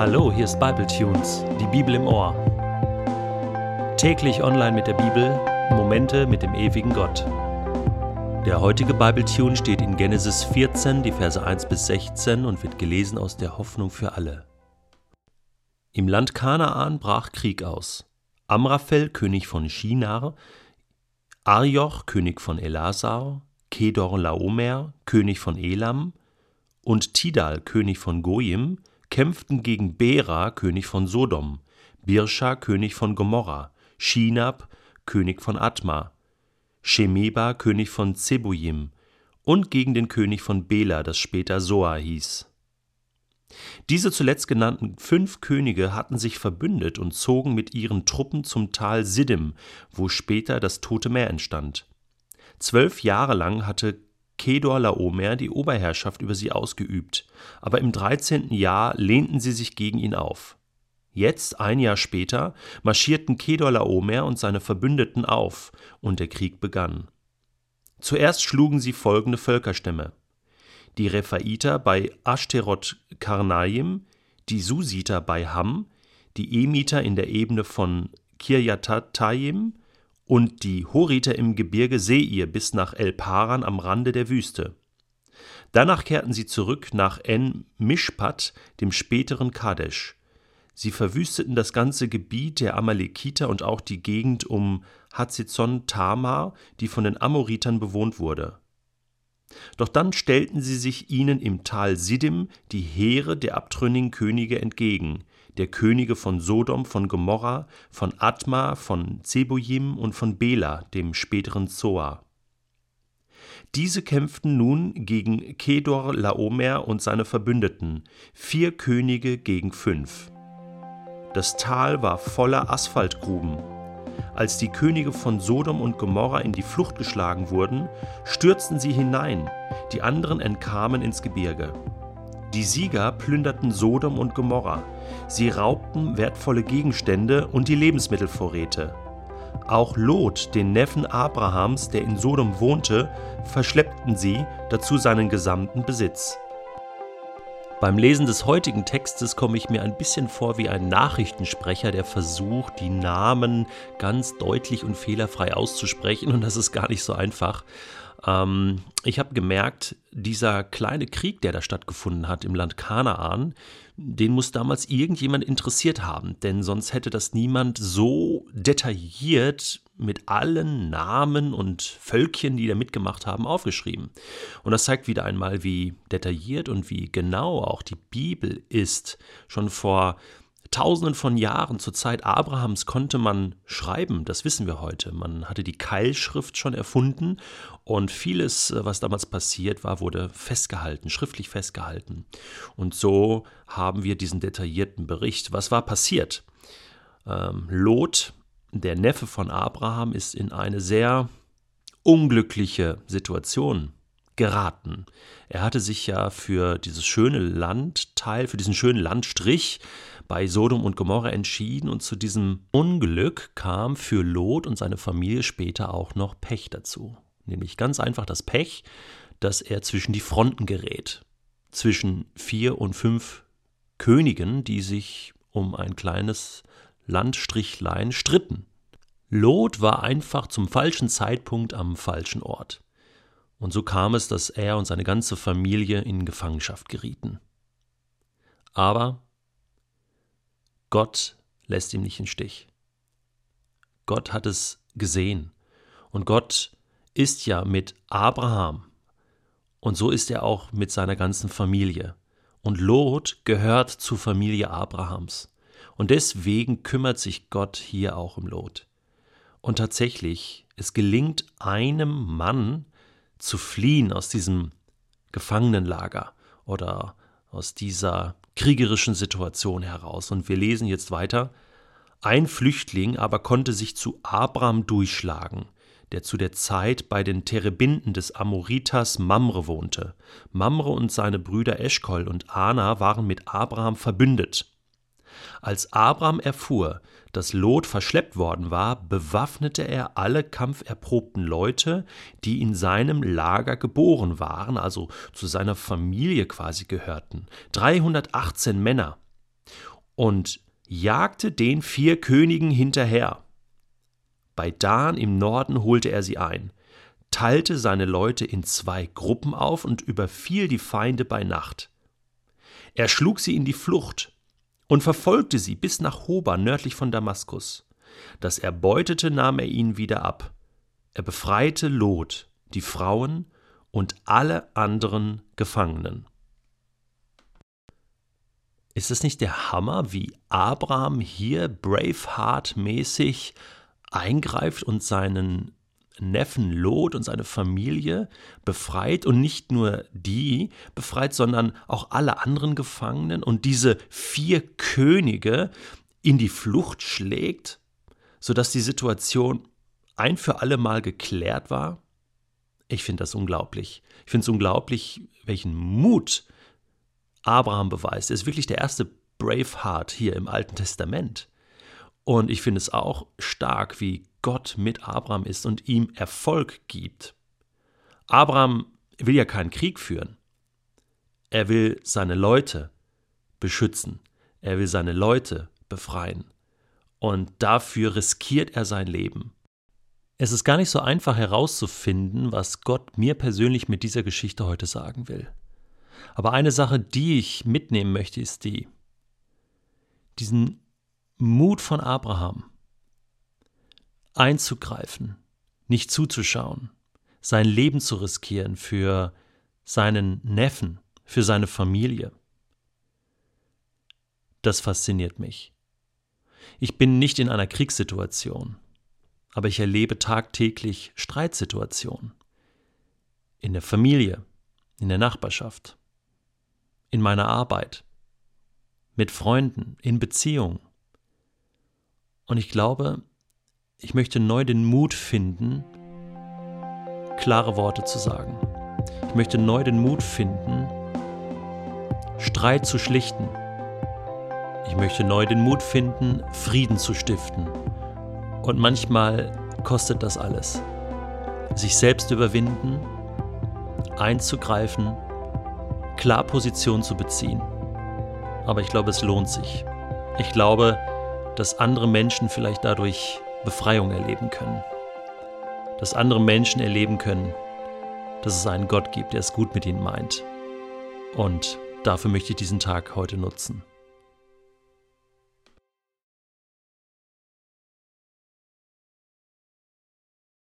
Hallo, hier ist Bible Tunes, die Bibel im Ohr. Täglich online mit der Bibel, Momente mit dem ewigen Gott. Der heutige Bible Tune steht in Genesis 14, die Verse 1 bis 16 und wird gelesen aus der Hoffnung für alle. Im Land Kanaan brach Krieg aus. Amraphel, König von Shinar, Arioch, König von Elasar, Kedor Laomer, König von Elam, und Tidal, König von Goyim, kämpften gegen Bera, König von Sodom, Birscha, König von Gomorra, Shinab, König von Atma, Shemeba, König von Zebujim, und gegen den König von Bela, das später Soa hieß. Diese zuletzt genannten fünf Könige hatten sich verbündet und zogen mit ihren Truppen zum Tal Siddim, wo später das Tote Meer entstand. Zwölf Jahre lang hatte Kedor Laomer die Oberherrschaft über sie ausgeübt, aber im 13. Jahr lehnten sie sich gegen ihn auf. Jetzt, ein Jahr später, marschierten Kedor Laomer und seine Verbündeten auf, und der Krieg begann. Zuerst schlugen sie folgende Völkerstämme: die Rephaiter bei Ashterot Karnaim, die Susiter bei Ham, die Emiter in der Ebene von Kirjatataim und die Horiter im Gebirge Seir bis nach El Paran am Rande der Wüste. Danach kehrten sie zurück nach En Mishpat, dem späteren Kadesh. Sie verwüsteten das ganze Gebiet der Amalekiter und auch die Gegend um Hazezon Tamar, die von den Amoritern bewohnt wurde. Doch dann stellten sie sich ihnen im Tal Siddim die Heere der abtrünnigen Könige entgegen, der Könige von Sodom, von Gomorra, von Atma, von Zebojim und von Bela, dem späteren Zoar. Diese kämpften nun gegen Kedor Laomer und seine Verbündeten, vier Könige gegen fünf. Das Tal war voller Asphaltgruben. Als die Könige von Sodom und Gomorra in die Flucht geschlagen wurden, stürzten sie hinein, die anderen entkamen ins Gebirge. Die Sieger plünderten Sodom und Gomorra. Sie raubten wertvolle Gegenstände und die Lebensmittelvorräte. Auch Lot, den Neffen Abrahams, der in Sodom wohnte, verschleppten sie, dazu seinen gesamten Besitz. Beim Lesen des heutigen Textes komme ich mir ein bisschen vor wie ein Nachrichtensprecher, der versucht, die Namen ganz deutlich und fehlerfrei auszusprechen, und das ist gar nicht so einfach. Ähm, ich habe gemerkt, dieser kleine Krieg, der da stattgefunden hat im Land Kanaan, den muss damals irgendjemand interessiert haben, denn sonst hätte das niemand so detailliert mit allen Namen und Völkchen, die da mitgemacht haben, aufgeschrieben. Und das zeigt wieder einmal, wie detailliert und wie genau auch die Bibel ist. Schon vor Tausenden von Jahren zur Zeit Abrahams konnte man schreiben, das wissen wir heute. Man hatte die Keilschrift schon erfunden und vieles, äh, was damals passiert war, wurde festgehalten, schriftlich festgehalten. Und so haben wir diesen detaillierten Bericht. Was war passiert? Ähm, Lot, der Neffe von Abraham, ist in eine sehr unglückliche Situation geraten. Er hatte sich ja für dieses schöne Landteil, für diesen schönen Landstrich bei Sodom und Gomorra entschieden und zu diesem Unglück kam für Lot und seine Familie später auch noch Pech dazu. Nämlich ganz einfach das Pech, dass er zwischen die Fronten gerät. Zwischen vier und fünf Königen, die sich um ein kleines Landstrichlein stritten. Lot war einfach zum falschen Zeitpunkt am falschen Ort. Und so kam es, dass er und seine ganze Familie in Gefangenschaft gerieten. Aber Gott lässt ihn nicht im Stich. Gott hat es gesehen. Und Gott ist ja mit Abraham. Und so ist er auch mit seiner ganzen Familie. Und Lot gehört zur Familie Abrahams. Und deswegen kümmert sich Gott hier auch um Lot. Und tatsächlich, es gelingt einem Mann zu fliehen aus diesem Gefangenenlager oder aus dieser kriegerischen Situation heraus. Und wir lesen jetzt weiter. Ein Flüchtling aber konnte sich zu Abraham durchschlagen, der zu der Zeit bei den Terebinden des Amoritas Mamre wohnte. Mamre und seine Brüder Eschkol und Ana waren mit Abraham verbündet. Als Abraham erfuhr, dass Lot verschleppt worden war, bewaffnete er alle kampferprobten Leute, die in seinem Lager geboren waren, also zu seiner Familie quasi gehörten. 318 Männer. und jagte den vier Königen hinterher. Bei Dan im Norden holte er sie ein, teilte seine Leute in zwei Gruppen auf und überfiel die Feinde bei Nacht. Er schlug sie in die Flucht und verfolgte sie bis nach Hoba nördlich von Damaskus. Das Erbeutete nahm er ihnen wieder ab. Er befreite Lot, die Frauen und alle anderen Gefangenen. Ist es nicht der Hammer, wie Abraham hier Braveheart-mäßig eingreift und seinen Neffen Lot und seine Familie befreit und nicht nur die befreit, sondern auch alle anderen Gefangenen und diese vier Könige in die Flucht schlägt, sodass die Situation ein für alle Mal geklärt war? Ich finde das unglaublich. Ich finde es unglaublich, welchen Mut Abraham beweist. Er ist wirklich der erste Braveheart hier im Alten Testament. Und ich finde es auch stark, wie Gott mit Abraham ist und ihm Erfolg gibt. Abraham will ja keinen Krieg führen. Er will seine Leute beschützen. Er will seine Leute befreien. Und dafür riskiert er sein Leben. Es ist gar nicht so einfach herauszufinden, was Gott mir persönlich mit dieser Geschichte heute sagen will. Aber eine Sache, die ich mitnehmen möchte, ist die, diesen Mut von Abraham, einzugreifen, nicht zuzuschauen, sein Leben zu riskieren für seinen Neffen, für seine Familie. Das fasziniert mich. Ich bin nicht in einer Kriegssituation, aber ich erlebe tagtäglich Streitsituationen. In der Familie, in der Nachbarschaft, in meiner Arbeit, mit Freunden, in Beziehungen. Und ich glaube, ich möchte neu den Mut finden, klare Worte zu sagen. Ich möchte neu den Mut finden, Streit zu schlichten. Ich möchte neu den Mut finden, Frieden zu stiften. Und manchmal kostet das alles. Sich selbst überwinden, einzugreifen, klar Position zu beziehen. Aber ich glaube, es lohnt sich. Ich glaube, dass andere Menschen vielleicht dadurch Befreiung erleben können. Dass andere Menschen erleben können, dass es einen Gott gibt, der es gut mit ihnen meint. Und dafür möchte ich diesen Tag heute nutzen.